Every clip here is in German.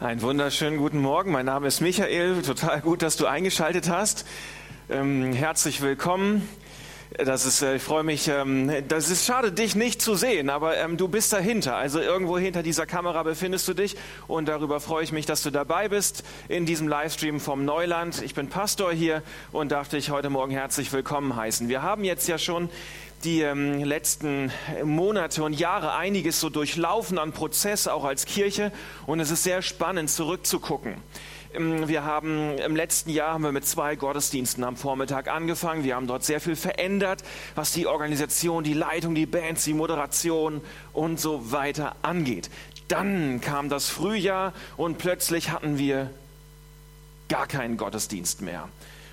Einen wunderschönen guten Morgen. Mein Name ist Michael. Total gut, dass du eingeschaltet hast. Ähm, herzlich willkommen. Das ist, äh, ich freue mich. Ähm, das ist schade, dich nicht zu sehen, aber ähm, du bist dahinter. Also irgendwo hinter dieser Kamera befindest du dich und darüber freue ich mich, dass du dabei bist in diesem Livestream vom Neuland. Ich bin Pastor hier und darf dich heute Morgen herzlich willkommen heißen. Wir haben jetzt ja schon die ähm, letzten Monate und Jahre einiges so durchlaufen an Prozess, auch als Kirche. Und es ist sehr spannend zurückzugucken. Ähm, wir haben im letzten Jahr haben wir mit zwei Gottesdiensten am Vormittag angefangen. Wir haben dort sehr viel verändert, was die Organisation, die Leitung, die Bands, die Moderation und so weiter angeht. Dann kam das Frühjahr und plötzlich hatten wir gar keinen Gottesdienst mehr.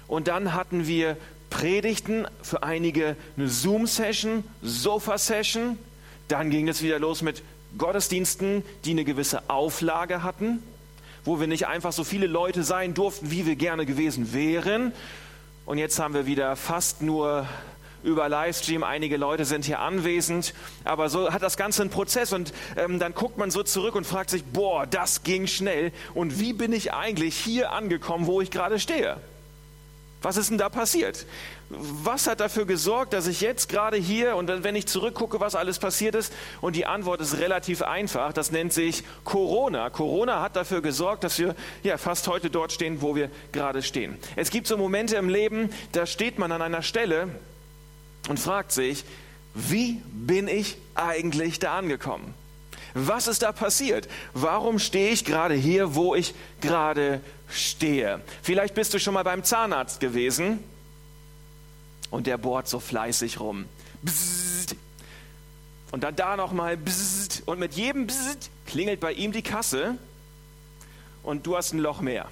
Und dann hatten wir Predigten, für einige eine Zoom-Session, Sofa-Session. Dann ging es wieder los mit Gottesdiensten, die eine gewisse Auflage hatten, wo wir nicht einfach so viele Leute sein durften, wie wir gerne gewesen wären. Und jetzt haben wir wieder fast nur über Livestream. Einige Leute sind hier anwesend, aber so hat das Ganze einen Prozess und ähm, dann guckt man so zurück und fragt sich, boah, das ging schnell und wie bin ich eigentlich hier angekommen, wo ich gerade stehe? Was ist denn da passiert? Was hat dafür gesorgt, dass ich jetzt gerade hier und wenn ich zurückgucke, was alles passiert ist? Und die Antwort ist relativ einfach. Das nennt sich Corona. Corona hat dafür gesorgt, dass wir ja fast heute dort stehen, wo wir gerade stehen. Es gibt so Momente im Leben, da steht man an einer Stelle und fragt sich, wie bin ich eigentlich da angekommen? Was ist da passiert? Warum stehe ich gerade hier, wo ich gerade stehe? Vielleicht bist du schon mal beim Zahnarzt gewesen und der bohrt so fleißig rum. Bzzzt. Und dann da nochmal und mit jedem Bzzzt klingelt bei ihm die Kasse und du hast ein Loch mehr.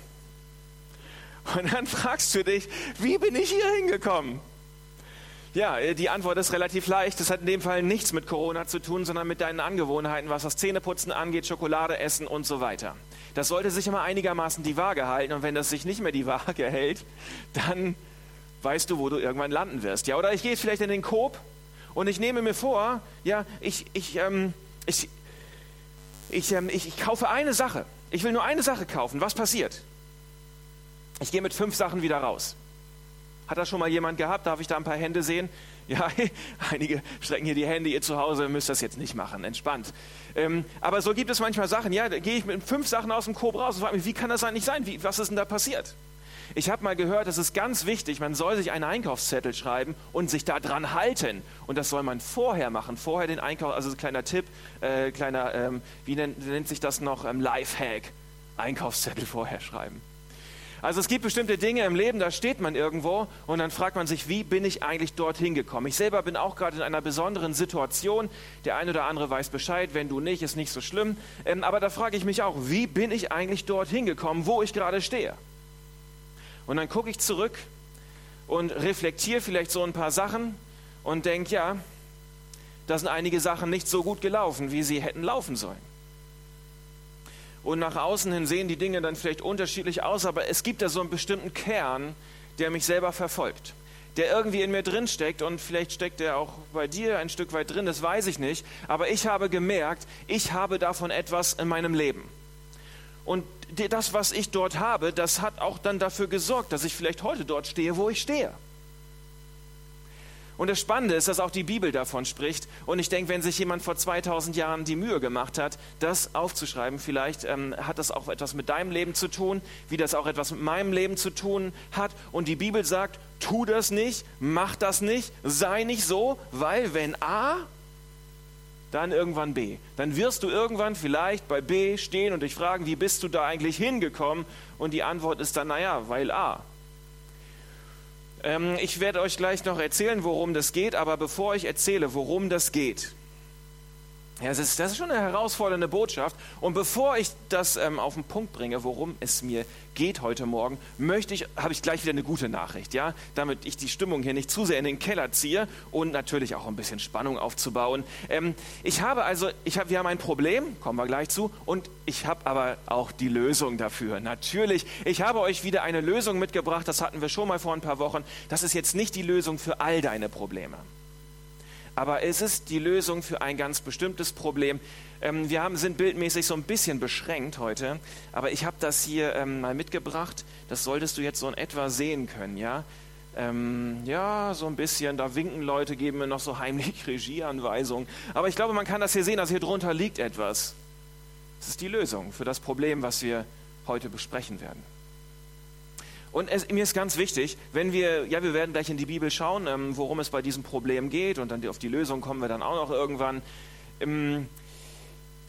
Und dann fragst du dich, wie bin ich hier hingekommen? Ja, äh, die Antwort ist relativ leicht. Das hat in dem Fall nichts mit Corona zu tun, sondern mit deinen Angewohnheiten, was das Zähneputzen angeht, Schokolade essen und so weiter. Das sollte sich immer einigermaßen die Waage halten. Und wenn das sich nicht mehr die Waage hält, dann weißt du, wo du irgendwann landen wirst. Ja, oder ich gehe vielleicht in den Coop und ich nehme mir vor, ja, ich, ich, ähm, ich, ich, ähm, ich, ich kaufe eine Sache. Ich will nur eine Sache kaufen. Was passiert? Ich gehe mit fünf Sachen wieder raus. Hat das schon mal jemand gehabt? Darf ich da ein paar Hände sehen? Ja, einige strecken hier die Hände, ihr zu Hause müsst das jetzt nicht machen, entspannt. Ähm, aber so gibt es manchmal Sachen, ja, da gehe ich mit fünf Sachen aus dem Korb raus und frage mich, wie kann das eigentlich sein? Wie, was ist denn da passiert? Ich habe mal gehört, es ist ganz wichtig, man soll sich einen Einkaufszettel schreiben und sich da dran halten. Und das soll man vorher machen, vorher den Einkauf, also ein kleiner Tipp, äh, kleiner, ähm, wie nennt, nennt, sich das noch, ähm, Lifehack, Einkaufszettel vorher schreiben. Also es gibt bestimmte Dinge im Leben, da steht man irgendwo und dann fragt man sich, wie bin ich eigentlich dorthin gekommen? Ich selber bin auch gerade in einer besonderen Situation. Der eine oder andere weiß Bescheid, wenn du nicht, ist nicht so schlimm. Ähm, aber da frage ich mich auch, wie bin ich eigentlich dorthin gekommen, wo ich gerade stehe? Und dann gucke ich zurück und reflektiere vielleicht so ein paar Sachen und denke, ja, da sind einige Sachen nicht so gut gelaufen, wie sie hätten laufen sollen. Und nach außen hin sehen die Dinge dann vielleicht unterschiedlich aus, aber es gibt da so einen bestimmten Kern, der mich selber verfolgt, der irgendwie in mir drin steckt und vielleicht steckt er auch bei dir ein Stück weit drin, das weiß ich nicht, aber ich habe gemerkt, ich habe davon etwas in meinem Leben. Und das, was ich dort habe, das hat auch dann dafür gesorgt, dass ich vielleicht heute dort stehe, wo ich stehe. Und das Spannende ist, dass auch die Bibel davon spricht. Und ich denke, wenn sich jemand vor 2000 Jahren die Mühe gemacht hat, das aufzuschreiben, vielleicht ähm, hat das auch etwas mit deinem Leben zu tun, wie das auch etwas mit meinem Leben zu tun hat. Und die Bibel sagt, tu das nicht, mach das nicht, sei nicht so, weil wenn A, dann irgendwann B. Dann wirst du irgendwann vielleicht bei B stehen und dich fragen, wie bist du da eigentlich hingekommen? Und die Antwort ist dann, naja, weil A. Ähm, ich werde euch gleich noch erzählen, worum das geht, aber bevor ich erzähle, worum das geht, ja, das ist, das ist schon eine herausfordernde Botschaft. Und bevor ich das ähm, auf den Punkt bringe, worum es mir geht heute Morgen, möchte ich, habe ich gleich wieder eine gute Nachricht, ja, damit ich die Stimmung hier nicht zu sehr in den Keller ziehe und natürlich auch ein bisschen Spannung aufzubauen. Ähm, ich habe also, ich habe, wir haben ein Problem, kommen wir gleich zu, und ich habe aber auch die Lösung dafür. Natürlich, ich habe euch wieder eine Lösung mitgebracht, das hatten wir schon mal vor ein paar Wochen. Das ist jetzt nicht die Lösung für all deine Probleme. Aber es ist die Lösung für ein ganz bestimmtes Problem. Ähm, wir haben, sind bildmäßig so ein bisschen beschränkt heute, aber ich habe das hier ähm, mal mitgebracht. Das solltest du jetzt so in etwa sehen können, ja? Ähm, ja, so ein bisschen, da winken Leute, geben mir noch so heimlich Regieanweisungen. Aber ich glaube, man kann das hier sehen, also hier drunter liegt etwas. Das ist die Lösung für das Problem, was wir heute besprechen werden. Und es, mir ist ganz wichtig, wenn wir, ja, wir werden gleich in die Bibel schauen, ähm, worum es bei diesem Problem geht und dann auf die Lösung kommen wir dann auch noch irgendwann. Ähm,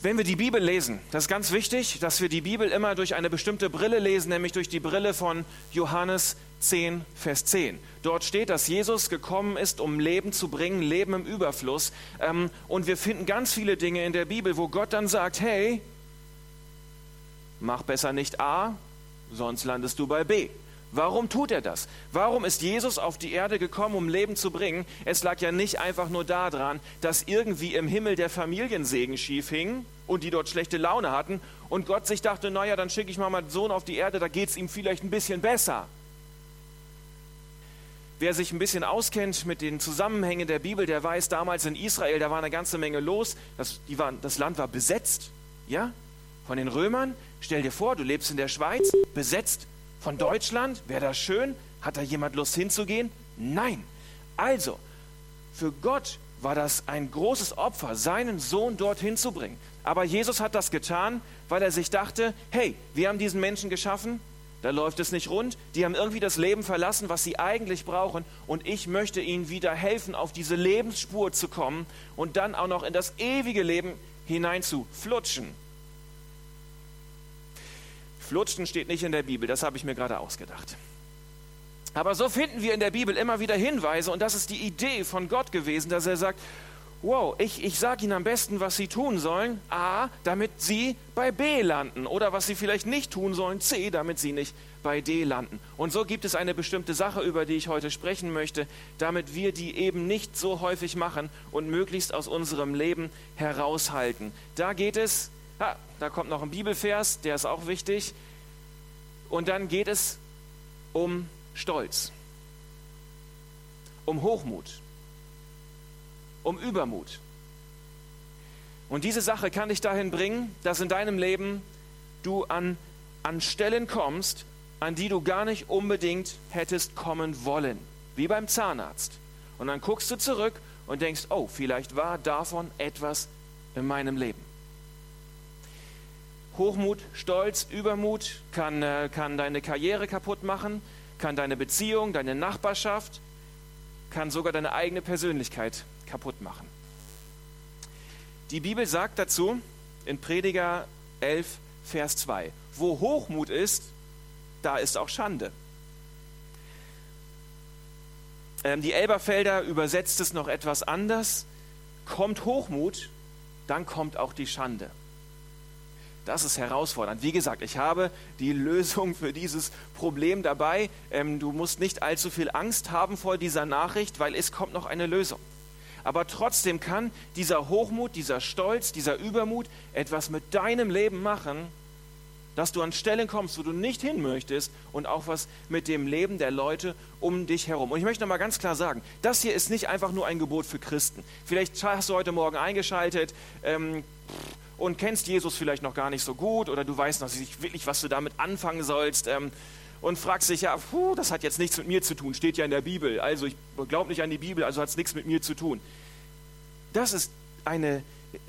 wenn wir die Bibel lesen, das ist ganz wichtig, dass wir die Bibel immer durch eine bestimmte Brille lesen, nämlich durch die Brille von Johannes 10, Vers 10. Dort steht, dass Jesus gekommen ist, um Leben zu bringen, Leben im Überfluss. Ähm, und wir finden ganz viele Dinge in der Bibel, wo Gott dann sagt, hey, mach besser nicht A, sonst landest du bei B. Warum tut er das? Warum ist Jesus auf die Erde gekommen, um Leben zu bringen? Es lag ja nicht einfach nur daran, dass irgendwie im Himmel der Familiensegen schief hing und die dort schlechte Laune hatten und Gott sich dachte, naja, dann schicke ich mal meinen Sohn auf die Erde, da geht es ihm vielleicht ein bisschen besser. Wer sich ein bisschen auskennt mit den Zusammenhängen der Bibel, der weiß, damals in Israel, da war eine ganze Menge los. Das, waren, das Land war besetzt, ja, von den Römern. Stell dir vor, du lebst in der Schweiz, besetzt von Deutschland? Wäre das schön? Hat da jemand Lust hinzugehen? Nein. Also, für Gott war das ein großes Opfer, seinen Sohn dorthin zu bringen. Aber Jesus hat das getan, weil er sich dachte, hey, wir haben diesen Menschen geschaffen, da läuft es nicht rund, die haben irgendwie das Leben verlassen, was sie eigentlich brauchen, und ich möchte ihnen wieder helfen, auf diese Lebensspur zu kommen und dann auch noch in das ewige Leben hinein zu flutschen. Flutschen steht nicht in der Bibel, das habe ich mir gerade ausgedacht. Aber so finden wir in der Bibel immer wieder Hinweise und das ist die Idee von Gott gewesen, dass er sagt, wow, ich, ich sage ihnen am besten, was sie tun sollen, A, damit sie bei B landen oder was sie vielleicht nicht tun sollen, C, damit sie nicht bei D landen. Und so gibt es eine bestimmte Sache, über die ich heute sprechen möchte, damit wir die eben nicht so häufig machen und möglichst aus unserem Leben heraushalten. Da geht es Ah, da kommt noch ein Bibelvers, der ist auch wichtig. Und dann geht es um Stolz, um Hochmut, um Übermut. Und diese Sache kann dich dahin bringen, dass in deinem Leben du an, an Stellen kommst, an die du gar nicht unbedingt hättest kommen wollen, wie beim Zahnarzt. Und dann guckst du zurück und denkst, oh, vielleicht war davon etwas in meinem Leben. Hochmut, Stolz, Übermut kann, äh, kann deine Karriere kaputt machen, kann deine Beziehung, deine Nachbarschaft, kann sogar deine eigene Persönlichkeit kaputt machen. Die Bibel sagt dazu in Prediger 11, Vers 2, wo Hochmut ist, da ist auch Schande. Ähm, die Elberfelder übersetzt es noch etwas anders. Kommt Hochmut, dann kommt auch die Schande. Das ist herausfordernd. Wie gesagt, ich habe die Lösung für dieses Problem dabei. Ähm, du musst nicht allzu viel Angst haben vor dieser Nachricht, weil es kommt noch eine Lösung. Aber trotzdem kann dieser Hochmut, dieser Stolz, dieser Übermut etwas mit deinem Leben machen, dass du an Stellen kommst, wo du nicht hin möchtest und auch was mit dem Leben der Leute um dich herum. Und ich möchte noch mal ganz klar sagen, das hier ist nicht einfach nur ein Gebot für Christen. Vielleicht hast du heute Morgen eingeschaltet, ähm, und kennst Jesus vielleicht noch gar nicht so gut oder du weißt noch nicht wirklich, was du damit anfangen sollst ähm, und fragst dich, ja, puh, das hat jetzt nichts mit mir zu tun, steht ja in der Bibel. Also ich glaube nicht an die Bibel, also hat es nichts mit mir zu tun. Das ist eine,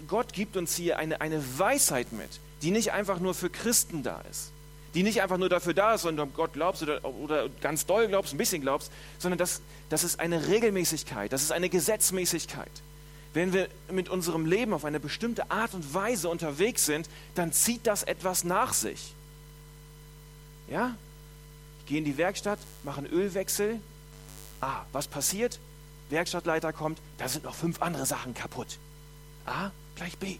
Gott gibt uns hier eine, eine Weisheit mit, die nicht einfach nur für Christen da ist. Die nicht einfach nur dafür da ist, sondern Gott glaubst oder, oder ganz doll glaubst, ein bisschen glaubst, sondern das, das ist eine Regelmäßigkeit, das ist eine Gesetzmäßigkeit. Wenn wir mit unserem Leben auf eine bestimmte Art und Weise unterwegs sind, dann zieht das etwas nach sich. Ja? Ich gehe in die Werkstatt, mache einen Ölwechsel. Ah, was passiert? Werkstattleiter kommt, da sind noch fünf andere Sachen kaputt. A gleich B.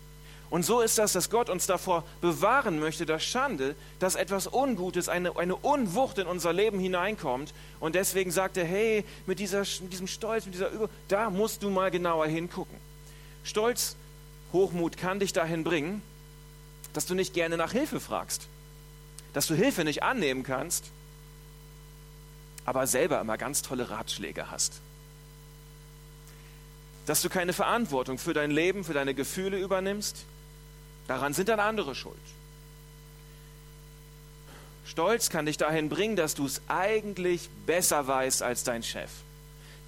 Und so ist das, dass Gott uns davor bewahren möchte, dass Schande, dass etwas Ungutes, eine, eine Unwucht in unser Leben hineinkommt. Und deswegen sagt er, hey, mit, dieser, mit diesem Stolz, mit dieser Übung, da musst du mal genauer hingucken. Stolz, Hochmut kann dich dahin bringen, dass du nicht gerne nach Hilfe fragst, dass du Hilfe nicht annehmen kannst, aber selber immer ganz tolle Ratschläge hast. dass du keine Verantwortung für dein Leben, für deine Gefühle übernimmst. Daran sind dann andere schuld. Stolz kann dich dahin bringen, dass du es eigentlich besser weißt als dein Chef.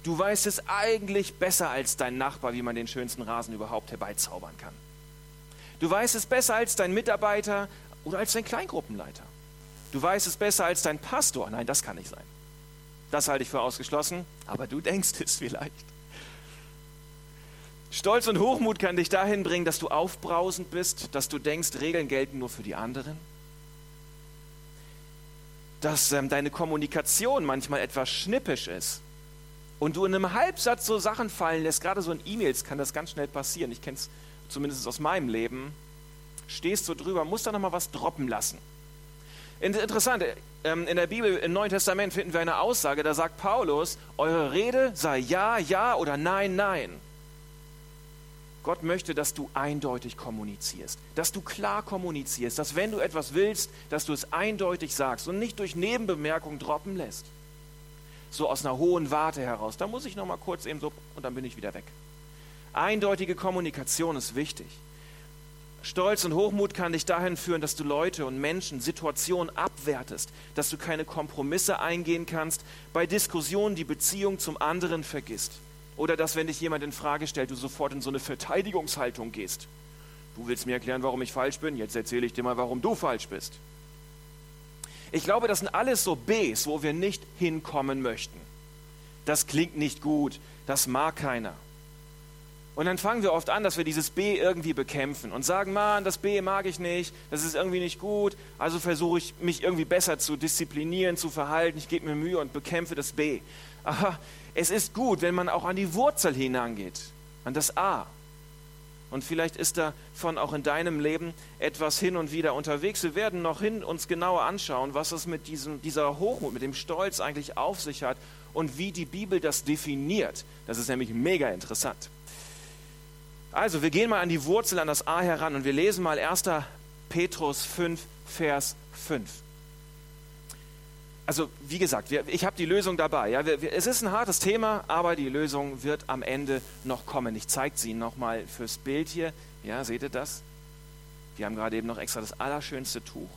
Du weißt es eigentlich besser als dein Nachbar, wie man den schönsten Rasen überhaupt herbeizaubern kann. Du weißt es besser als dein Mitarbeiter oder als dein Kleingruppenleiter. Du weißt es besser als dein Pastor. Nein, das kann nicht sein. Das halte ich für ausgeschlossen, aber du denkst es vielleicht. Stolz und Hochmut kann dich dahin bringen, dass du aufbrausend bist, dass du denkst, Regeln gelten nur für die anderen. Dass ähm, deine Kommunikation manchmal etwas schnippisch ist und du in einem Halbsatz so Sachen fallen lässt, gerade so in E-Mails kann das ganz schnell passieren. Ich kenne es zumindest aus meinem Leben. Stehst so drüber, musst da nochmal was droppen lassen. Interessant, ähm, in der Bibel im Neuen Testament finden wir eine Aussage, da sagt Paulus, eure Rede sei ja, ja oder nein, nein. Gott möchte, dass du eindeutig kommunizierst, dass du klar kommunizierst, dass wenn du etwas willst, dass du es eindeutig sagst und nicht durch Nebenbemerkungen droppen lässt. So aus einer hohen Warte heraus. Da muss ich noch mal kurz eben so und dann bin ich wieder weg. Eindeutige Kommunikation ist wichtig. Stolz und Hochmut kann dich dahin führen, dass du Leute und Menschen, Situationen abwertest, dass du keine Kompromisse eingehen kannst, bei Diskussionen die Beziehung zum anderen vergisst. Oder dass, wenn dich jemand in Frage stellt, du sofort in so eine Verteidigungshaltung gehst. Du willst mir erklären, warum ich falsch bin, jetzt erzähle ich dir mal, warum du falsch bist. Ich glaube, das sind alles so Bs, wo wir nicht hinkommen möchten. Das klingt nicht gut, das mag keiner. Und dann fangen wir oft an, dass wir dieses B irgendwie bekämpfen und sagen, Mann, das B mag ich nicht, das ist irgendwie nicht gut, also versuche ich mich irgendwie besser zu disziplinieren, zu verhalten, ich gebe mir Mühe und bekämpfe das B. Aber es ist gut, wenn man auch an die Wurzel hinangeht, an das A. Und vielleicht ist davon auch in deinem Leben etwas hin und wieder unterwegs. Wir werden noch hin uns genauer anschauen, was es mit diesem, dieser Hochmut, mit dem Stolz eigentlich auf sich hat und wie die Bibel das definiert. Das ist nämlich mega interessant. Also, wir gehen mal an die Wurzel, an das A heran und wir lesen mal 1. Petrus 5, Vers 5. Also, wie gesagt, ich habe die Lösung dabei. Ja. Es ist ein hartes Thema, aber die Lösung wird am Ende noch kommen. Ich zeige sie nochmal fürs Bild hier. Ja, seht ihr das? Wir haben gerade eben noch extra das allerschönste Tuch,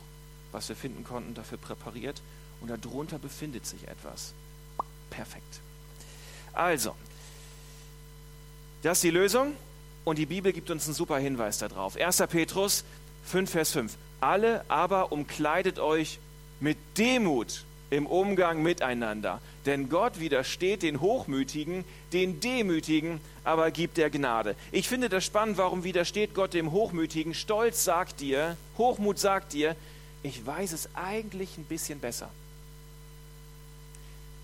was wir finden konnten, dafür präpariert. Und darunter befindet sich etwas. Perfekt. Also, das ist die Lösung. Und die Bibel gibt uns einen super Hinweis darauf. 1. Petrus 5, Vers 5. Alle aber umkleidet euch mit Demut im Umgang miteinander. Denn Gott widersteht den Hochmütigen, den Demütigen, aber gibt der Gnade. Ich finde das spannend, warum widersteht Gott dem Hochmütigen? Stolz sagt dir, Hochmut sagt dir, ich weiß es eigentlich ein bisschen besser.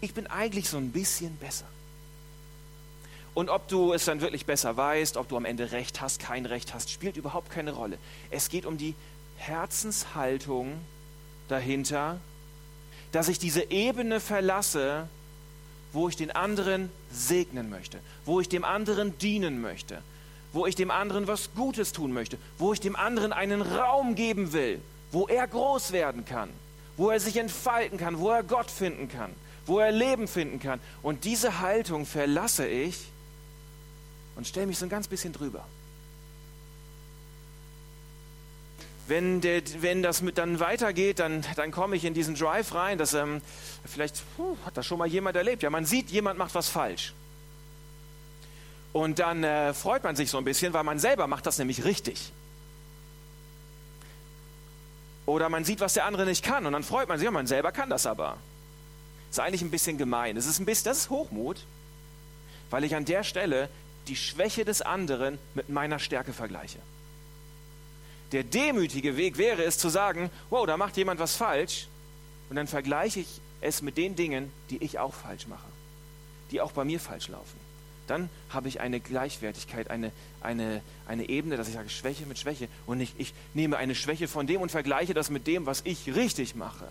Ich bin eigentlich so ein bisschen besser. Und ob du es dann wirklich besser weißt, ob du am Ende Recht hast, kein Recht hast, spielt überhaupt keine Rolle. Es geht um die Herzenshaltung dahinter, dass ich diese Ebene verlasse, wo ich den anderen segnen möchte, wo ich dem anderen dienen möchte, wo ich dem anderen was Gutes tun möchte, wo ich dem anderen einen Raum geben will, wo er groß werden kann, wo er sich entfalten kann, wo er Gott finden kann, wo er Leben finden kann. Und diese Haltung verlasse ich, und stelle mich so ein ganz bisschen drüber. Wenn, der, wenn das mit dann weitergeht, dann, dann komme ich in diesen Drive rein. Das, ähm, vielleicht puh, hat das schon mal jemand erlebt. Ja, man sieht, jemand macht was falsch. Und dann äh, freut man sich so ein bisschen, weil man selber macht das nämlich richtig. Oder man sieht, was der andere nicht kann und dann freut man sich, ja, man selber kann das aber. Ist eigentlich ein bisschen gemein. Das ist ein bisschen, das ist Hochmut, weil ich an der Stelle die Schwäche des anderen mit meiner Stärke vergleiche. Der demütige Weg wäre es zu sagen, wow, da macht jemand was falsch und dann vergleiche ich es mit den Dingen, die ich auch falsch mache, die auch bei mir falsch laufen. Dann habe ich eine Gleichwertigkeit, eine, eine, eine Ebene, dass ich sage Schwäche mit Schwäche und nicht, ich nehme eine Schwäche von dem und vergleiche das mit dem, was ich richtig mache.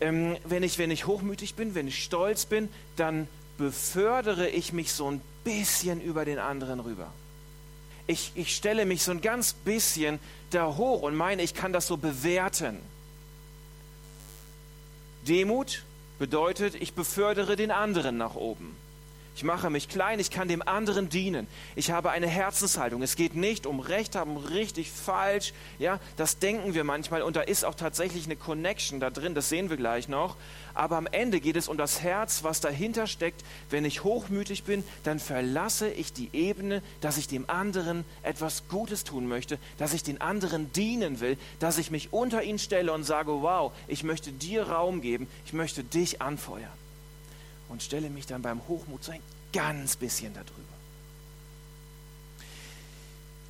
Ähm, wenn, ich, wenn ich hochmütig bin, wenn ich stolz bin, dann befördere ich mich so ein bisschen über den anderen rüber. Ich, ich stelle mich so ein ganz bisschen da hoch und meine, ich kann das so bewerten. Demut bedeutet, ich befördere den anderen nach oben. Ich mache mich klein, ich kann dem anderen dienen. Ich habe eine Herzenshaltung. Es geht nicht um Recht haben, richtig, falsch. Ja, das denken wir manchmal und da ist auch tatsächlich eine Connection da drin, das sehen wir gleich noch. Aber am Ende geht es um das Herz, was dahinter steckt. Wenn ich hochmütig bin, dann verlasse ich die Ebene, dass ich dem anderen etwas Gutes tun möchte, dass ich den anderen dienen will, dass ich mich unter ihn stelle und sage, wow, ich möchte dir Raum geben, ich möchte dich anfeuern und stelle mich dann beim Hochmut so ein ganz bisschen darüber.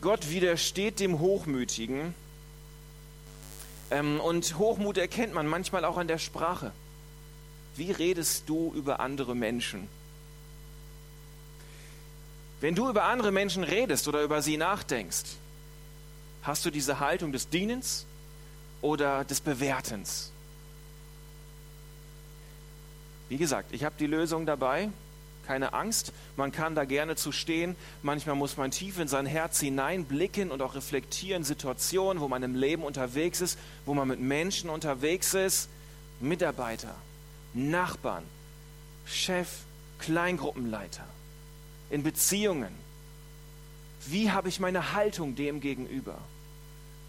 Gott widersteht dem Hochmütigen ähm, und Hochmut erkennt man manchmal auch an der Sprache. Wie redest du über andere Menschen? Wenn du über andere Menschen redest oder über sie nachdenkst, hast du diese Haltung des Dienens oder des Bewertens? Wie gesagt, ich habe die Lösung dabei. Keine Angst, man kann da gerne zu stehen. Manchmal muss man tief in sein Herz hineinblicken und auch reflektieren, Situationen, wo man im Leben unterwegs ist, wo man mit Menschen unterwegs ist, Mitarbeiter, Nachbarn, Chef, Kleingruppenleiter, in Beziehungen. Wie habe ich meine Haltung dem gegenüber?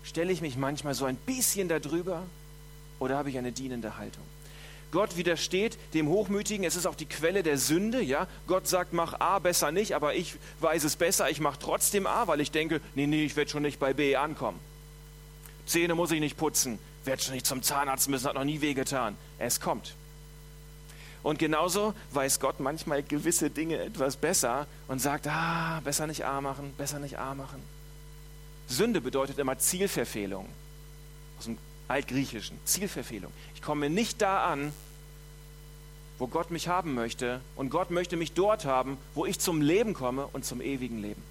Stelle ich mich manchmal so ein bisschen darüber oder habe ich eine dienende Haltung? Gott widersteht dem Hochmütigen. Es ist auch die Quelle der Sünde. Ja, Gott sagt, mach A besser nicht, aber ich weiß es besser. Ich mache trotzdem A, weil ich denke, nee, nee, ich werde schon nicht bei B ankommen. Zähne muss ich nicht putzen, werde schon nicht zum Zahnarzt müssen, hat noch nie wehgetan. Es kommt. Und genauso weiß Gott manchmal gewisse Dinge etwas besser und sagt, ah, besser nicht A machen, besser nicht A machen. Sünde bedeutet immer Zielverfehlung. Aus dem Altgriechischen. Zielverfehlung. Ich komme nicht da an, wo Gott mich haben möchte. Und Gott möchte mich dort haben, wo ich zum Leben komme und zum ewigen Leben.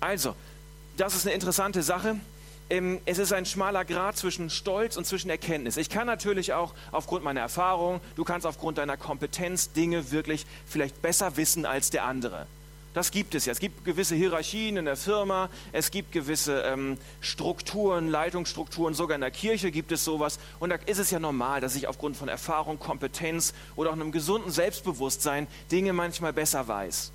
Also, das ist eine interessante Sache. Ähm, es ist ein schmaler Grad zwischen Stolz und zwischen Erkenntnis. Ich kann natürlich auch aufgrund meiner Erfahrung, du kannst aufgrund deiner Kompetenz Dinge wirklich vielleicht besser wissen als der andere. Das gibt es ja. Es gibt gewisse Hierarchien in der Firma, es gibt gewisse ähm, Strukturen, Leitungsstrukturen, sogar in der Kirche gibt es sowas. Und da ist es ja normal, dass ich aufgrund von Erfahrung, Kompetenz oder auch einem gesunden Selbstbewusstsein Dinge manchmal besser weiß.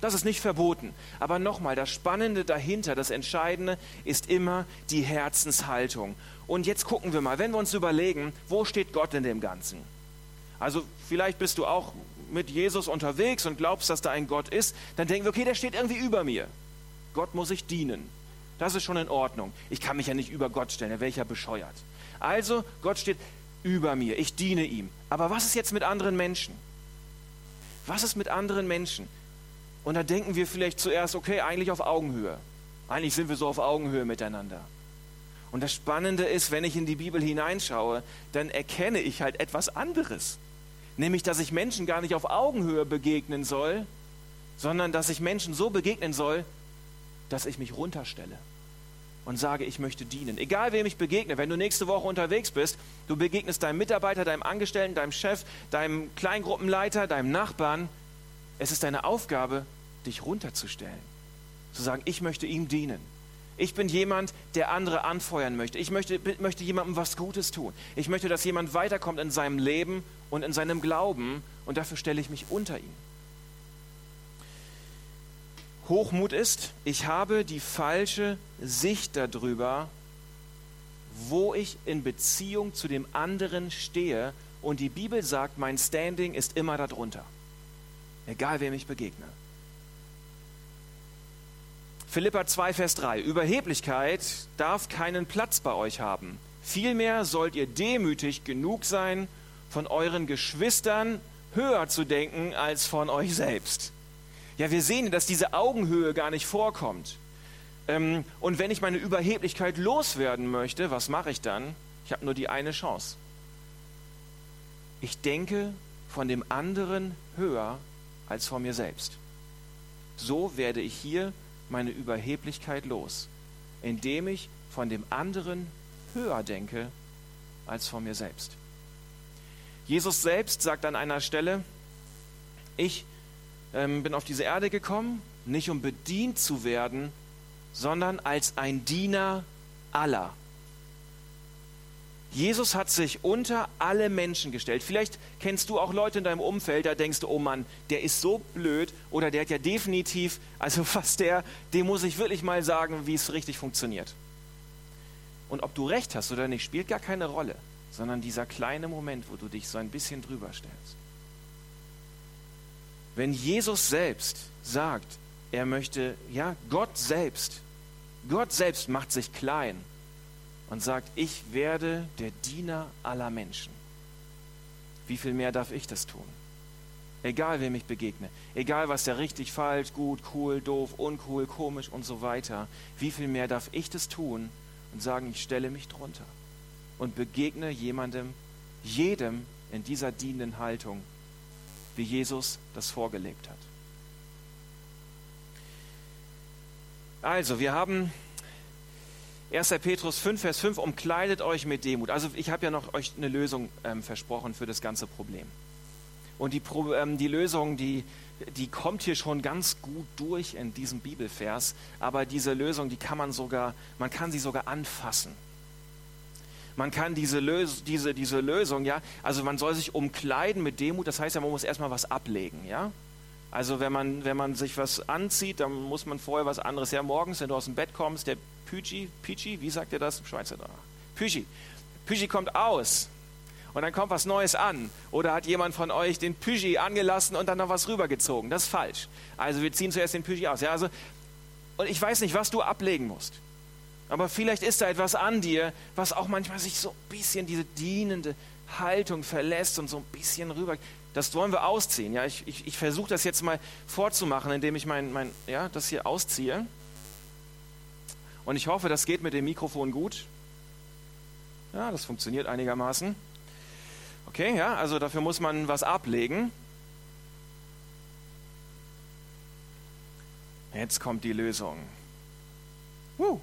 Das ist nicht verboten. Aber nochmal, das Spannende dahinter, das Entscheidende ist immer die Herzenshaltung. Und jetzt gucken wir mal, wenn wir uns überlegen, wo steht Gott in dem Ganzen? Also vielleicht bist du auch mit Jesus unterwegs und glaubst, dass da ein Gott ist, dann denken wir, okay, der steht irgendwie über mir. Gott muss ich dienen. Das ist schon in Ordnung. Ich kann mich ja nicht über Gott stellen, da wäre ja bescheuert. Also, Gott steht über mir, ich diene ihm. Aber was ist jetzt mit anderen Menschen? Was ist mit anderen Menschen? Und da denken wir vielleicht zuerst, okay, eigentlich auf Augenhöhe. Eigentlich sind wir so auf Augenhöhe miteinander. Und das Spannende ist, wenn ich in die Bibel hineinschaue, dann erkenne ich halt etwas anderes nämlich dass ich Menschen gar nicht auf Augenhöhe begegnen soll, sondern dass ich Menschen so begegnen soll, dass ich mich runterstelle und sage, ich möchte dienen. Egal wem ich begegne, wenn du nächste Woche unterwegs bist, du begegnest deinem Mitarbeiter, deinem Angestellten, deinem Chef, deinem Kleingruppenleiter, deinem Nachbarn, es ist deine Aufgabe, dich runterzustellen. Zu sagen, ich möchte ihm dienen. Ich bin jemand, der andere anfeuern möchte. Ich möchte, möchte jemandem was Gutes tun. Ich möchte, dass jemand weiterkommt in seinem Leben und in seinem Glauben und dafür stelle ich mich unter ihn. Hochmut ist, ich habe die falsche Sicht darüber, wo ich in Beziehung zu dem anderen stehe und die Bibel sagt, mein Standing ist immer darunter, egal wem ich begegne. Philippa 2, Vers 3. Überheblichkeit darf keinen Platz bei euch haben. Vielmehr sollt ihr demütig genug sein, von euren Geschwistern höher zu denken als von euch selbst. Ja, wir sehen, dass diese Augenhöhe gar nicht vorkommt. Ähm, und wenn ich meine Überheblichkeit loswerden möchte, was mache ich dann? Ich habe nur die eine Chance. Ich denke von dem anderen höher als von mir selbst. So werde ich hier meine Überheblichkeit los, indem ich von dem anderen höher denke als von mir selbst. Jesus selbst sagt an einer Stelle, ich ähm, bin auf diese Erde gekommen, nicht um bedient zu werden, sondern als ein Diener aller. Jesus hat sich unter alle Menschen gestellt. Vielleicht kennst du auch Leute in deinem Umfeld, da denkst du, oh Mann, der ist so blöd oder der hat ja definitiv, also fast der, dem muss ich wirklich mal sagen, wie es richtig funktioniert. Und ob du recht hast oder nicht, spielt gar keine Rolle, sondern dieser kleine Moment, wo du dich so ein bisschen drüber stellst. Wenn Jesus selbst sagt, er möchte, ja, Gott selbst, Gott selbst macht sich klein und sagt, ich werde der Diener aller Menschen. Wie viel mehr darf ich das tun? Egal, wem ich begegne, egal, was der richtig, falsch, gut, cool, doof, uncool, komisch und so weiter, wie viel mehr darf ich das tun und sagen, ich stelle mich drunter und begegne jemandem, jedem in dieser dienenden Haltung, wie Jesus das vorgelebt hat. Also, wir haben 1. Petrus 5, Vers 5, umkleidet euch mit Demut. Also ich habe ja noch euch eine Lösung ähm, versprochen für das ganze Problem. Und die, ähm, die Lösung, die, die kommt hier schon ganz gut durch in diesem Bibelvers. Aber diese Lösung, die kann man sogar, man kann sie sogar anfassen. Man kann diese, Lös diese, diese Lösung, ja, also man soll sich umkleiden mit Demut, das heißt ja, man muss erstmal was ablegen, ja. Also wenn man, wenn man sich was anzieht, dann muss man vorher was anderes. Ja, morgens, wenn du aus dem Bett kommst, der Pügi, Pügi, wie sagt ihr das Schweizer da? Pügi. Pügi kommt aus und dann kommt was Neues an. Oder hat jemand von euch den Pügi angelassen und dann noch was rübergezogen? Das ist falsch. Also wir ziehen zuerst den Pügi aus. Ja, also, und ich weiß nicht, was du ablegen musst. Aber vielleicht ist da etwas an dir, was auch manchmal sich so ein bisschen diese dienende Haltung verlässt und so ein bisschen rüber. Das wollen wir ausziehen. Ja, ich, ich, ich versuche das jetzt mal vorzumachen, indem ich mein, mein, ja, das hier ausziehe. Und ich hoffe, das geht mit dem Mikrofon gut. Ja, das funktioniert einigermaßen. Okay, ja, also dafür muss man was ablegen. Jetzt kommt die Lösung. Uh.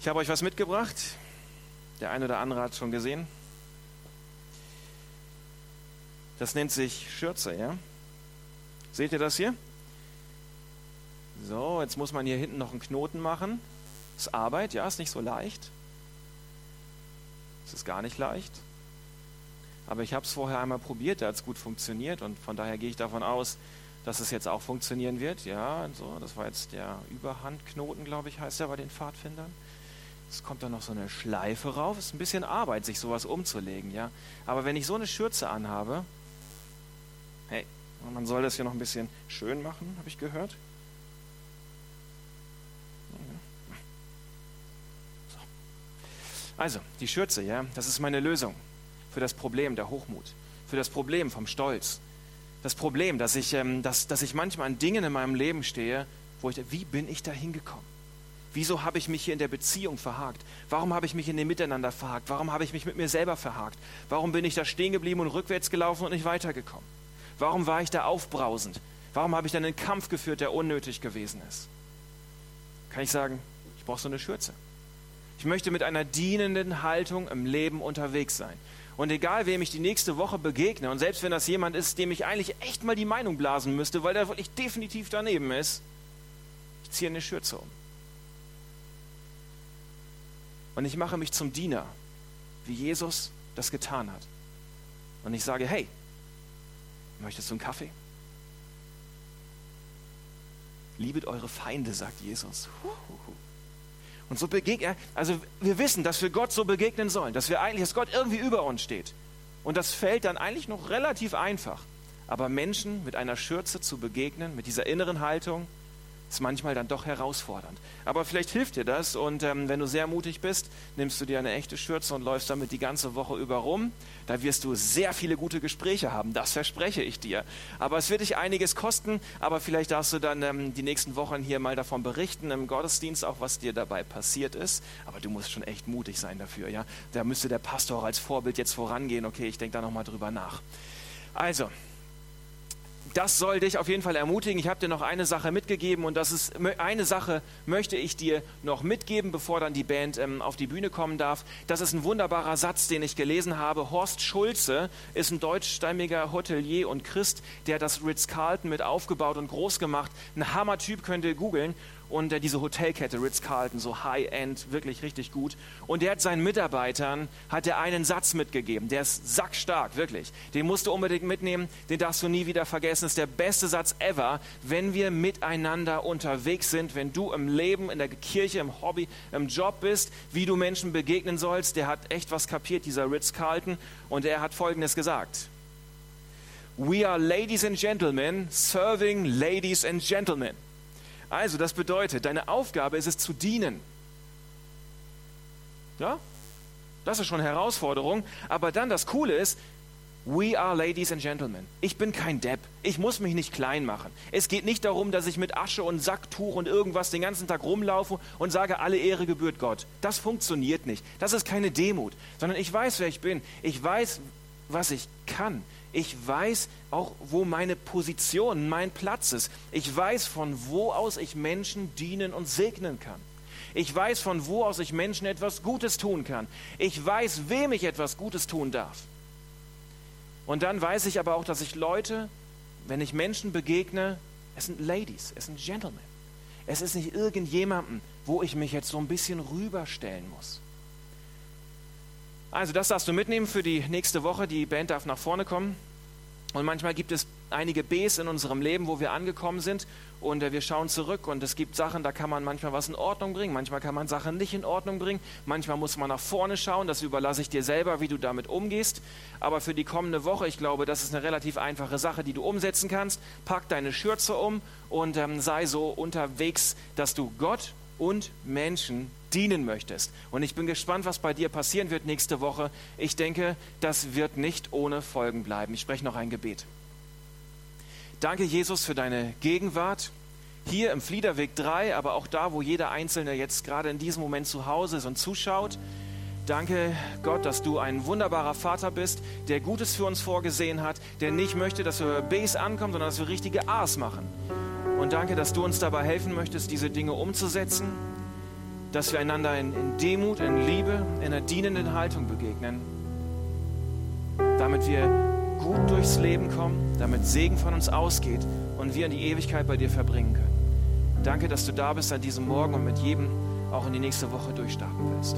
Ich habe euch was mitgebracht. Der eine oder andere hat es schon gesehen. Das nennt sich Schürze, ja? Seht ihr das hier? So, jetzt muss man hier hinten noch einen Knoten machen. Das ist Arbeit, ja, ist nicht so leicht. Es ist gar nicht leicht. Aber ich habe es vorher einmal probiert, da hat es gut funktioniert und von daher gehe ich davon aus, dass es jetzt auch funktionieren wird. Ja, so, das war jetzt der Überhandknoten, glaube ich, heißt er bei den Pfadfindern. Es kommt dann noch so eine Schleife rauf. Es ist ein bisschen Arbeit, sich sowas umzulegen, ja. Aber wenn ich so eine Schürze anhabe, hey, man soll das hier noch ein bisschen schön machen, habe ich gehört. Also, die Schürze, ja, das ist meine Lösung für das Problem der Hochmut, für das Problem vom Stolz. Das Problem, dass ich, ähm, dass, dass ich manchmal an Dingen in meinem Leben stehe, wo ich, wie bin ich da hingekommen? Wieso habe ich mich hier in der Beziehung verhakt? Warum habe ich mich in dem Miteinander verhakt? Warum habe ich mich mit mir selber verhakt? Warum bin ich da stehen geblieben und rückwärts gelaufen und nicht weitergekommen? Warum war ich da aufbrausend? Warum habe ich dann einen Kampf geführt, der unnötig gewesen ist? Kann ich sagen, ich brauche so eine Schürze. Ich möchte mit einer dienenden Haltung im Leben unterwegs sein. Und egal, wem ich die nächste Woche begegne, und selbst wenn das jemand ist, dem ich eigentlich echt mal die Meinung blasen müsste, weil der wirklich definitiv daneben ist, ich ziehe eine Schürze um. Und ich mache mich zum Diener, wie Jesus das getan hat. Und ich sage, hey, möchtest du einen Kaffee? Liebet eure Feinde, sagt Jesus. Und so begegnen, also wir wissen, dass wir Gott so begegnen sollen, dass wir eigentlich, dass Gott irgendwie über uns steht. Und das fällt dann eigentlich noch relativ einfach. Aber Menschen mit einer Schürze zu begegnen, mit dieser inneren Haltung, ist manchmal dann doch herausfordernd. Aber vielleicht hilft dir das und ähm, wenn du sehr mutig bist, nimmst du dir eine echte Schürze und läufst damit die ganze Woche über rum. Da wirst du sehr viele gute Gespräche haben, das verspreche ich dir. Aber es wird dich einiges kosten, aber vielleicht darfst du dann ähm, die nächsten Wochen hier mal davon berichten im Gottesdienst, auch was dir dabei passiert ist. Aber du musst schon echt mutig sein dafür. Ja? Da müsste der Pastor auch als Vorbild jetzt vorangehen. Okay, ich denke da nochmal drüber nach. Also, das soll dich auf jeden Fall ermutigen. Ich habe dir noch eine Sache mitgegeben und das ist eine Sache möchte ich dir noch mitgeben, bevor dann die Band ähm, auf die Bühne kommen darf. Das ist ein wunderbarer Satz, den ich gelesen habe. Horst Schulze ist ein deutschstämmiger Hotelier und Christ, der das Ritz-Carlton mit aufgebaut und groß gemacht. Ein Hammer-Typ könnt ihr googeln. Und äh, diese Hotelkette Ritz-Carlton, so High-End, wirklich richtig gut. Und der hat seinen Mitarbeitern, hat er einen Satz mitgegeben, der ist sackstark, wirklich. Den musst du unbedingt mitnehmen, den darfst du nie wieder vergessen. Das ist der beste Satz ever, wenn wir miteinander unterwegs sind, wenn du im Leben, in der Kirche, im Hobby, im Job bist, wie du Menschen begegnen sollst. Der hat echt was kapiert, dieser Ritz-Carlton, und er hat Folgendes gesagt. We are ladies and gentlemen serving ladies and gentlemen. Also, das bedeutet, deine Aufgabe ist es zu dienen. Ja? Das ist schon eine Herausforderung. Aber dann das Coole ist, we are ladies and gentlemen. Ich bin kein Depp. Ich muss mich nicht klein machen. Es geht nicht darum, dass ich mit Asche und Sacktuch und irgendwas den ganzen Tag rumlaufe und sage, alle Ehre gebührt Gott. Das funktioniert nicht. Das ist keine Demut, sondern ich weiß, wer ich bin. Ich weiß, was ich kann. Ich weiß auch, wo meine Position, mein Platz ist. Ich weiß, von wo aus ich Menschen dienen und segnen kann. Ich weiß, von wo aus ich Menschen etwas Gutes tun kann. Ich weiß, wem ich etwas Gutes tun darf. Und dann weiß ich aber auch, dass ich Leute, wenn ich Menschen begegne, es sind Ladies, es sind Gentlemen. Es ist nicht irgendjemandem, wo ich mich jetzt so ein bisschen rüberstellen muss. Also das darfst du mitnehmen für die nächste Woche. Die Band darf nach vorne kommen. Und manchmal gibt es einige Bs in unserem Leben, wo wir angekommen sind und äh, wir schauen zurück und es gibt Sachen, da kann man manchmal was in Ordnung bringen, manchmal kann man Sachen nicht in Ordnung bringen, manchmal muss man nach vorne schauen, das überlasse ich dir selber, wie du damit umgehst. Aber für die kommende Woche, ich glaube, das ist eine relativ einfache Sache, die du umsetzen kannst. Pack deine Schürze um und ähm, sei so unterwegs, dass du Gott und Menschen dienen möchtest. Und ich bin gespannt, was bei dir passieren wird nächste Woche. Ich denke, das wird nicht ohne Folgen bleiben. Ich spreche noch ein Gebet. Danke, Jesus, für deine Gegenwart. Hier im Fliederweg 3, aber auch da, wo jeder Einzelne jetzt gerade in diesem Moment zu Hause ist und zuschaut. Danke, Gott, dass du ein wunderbarer Vater bist, der Gutes für uns vorgesehen hat, der nicht möchte, dass wir Bs ankommen, sondern dass wir richtige A's machen. Und danke, dass du uns dabei helfen möchtest, diese Dinge umzusetzen dass wir einander in, in Demut, in Liebe, in einer dienenden Haltung begegnen, damit wir gut durchs Leben kommen, damit Segen von uns ausgeht und wir in die Ewigkeit bei dir verbringen können. Danke, dass du da bist an diesem Morgen und mit jedem auch in die nächste Woche durchstarten willst.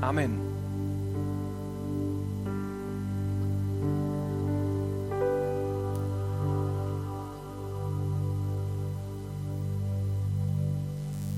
Amen.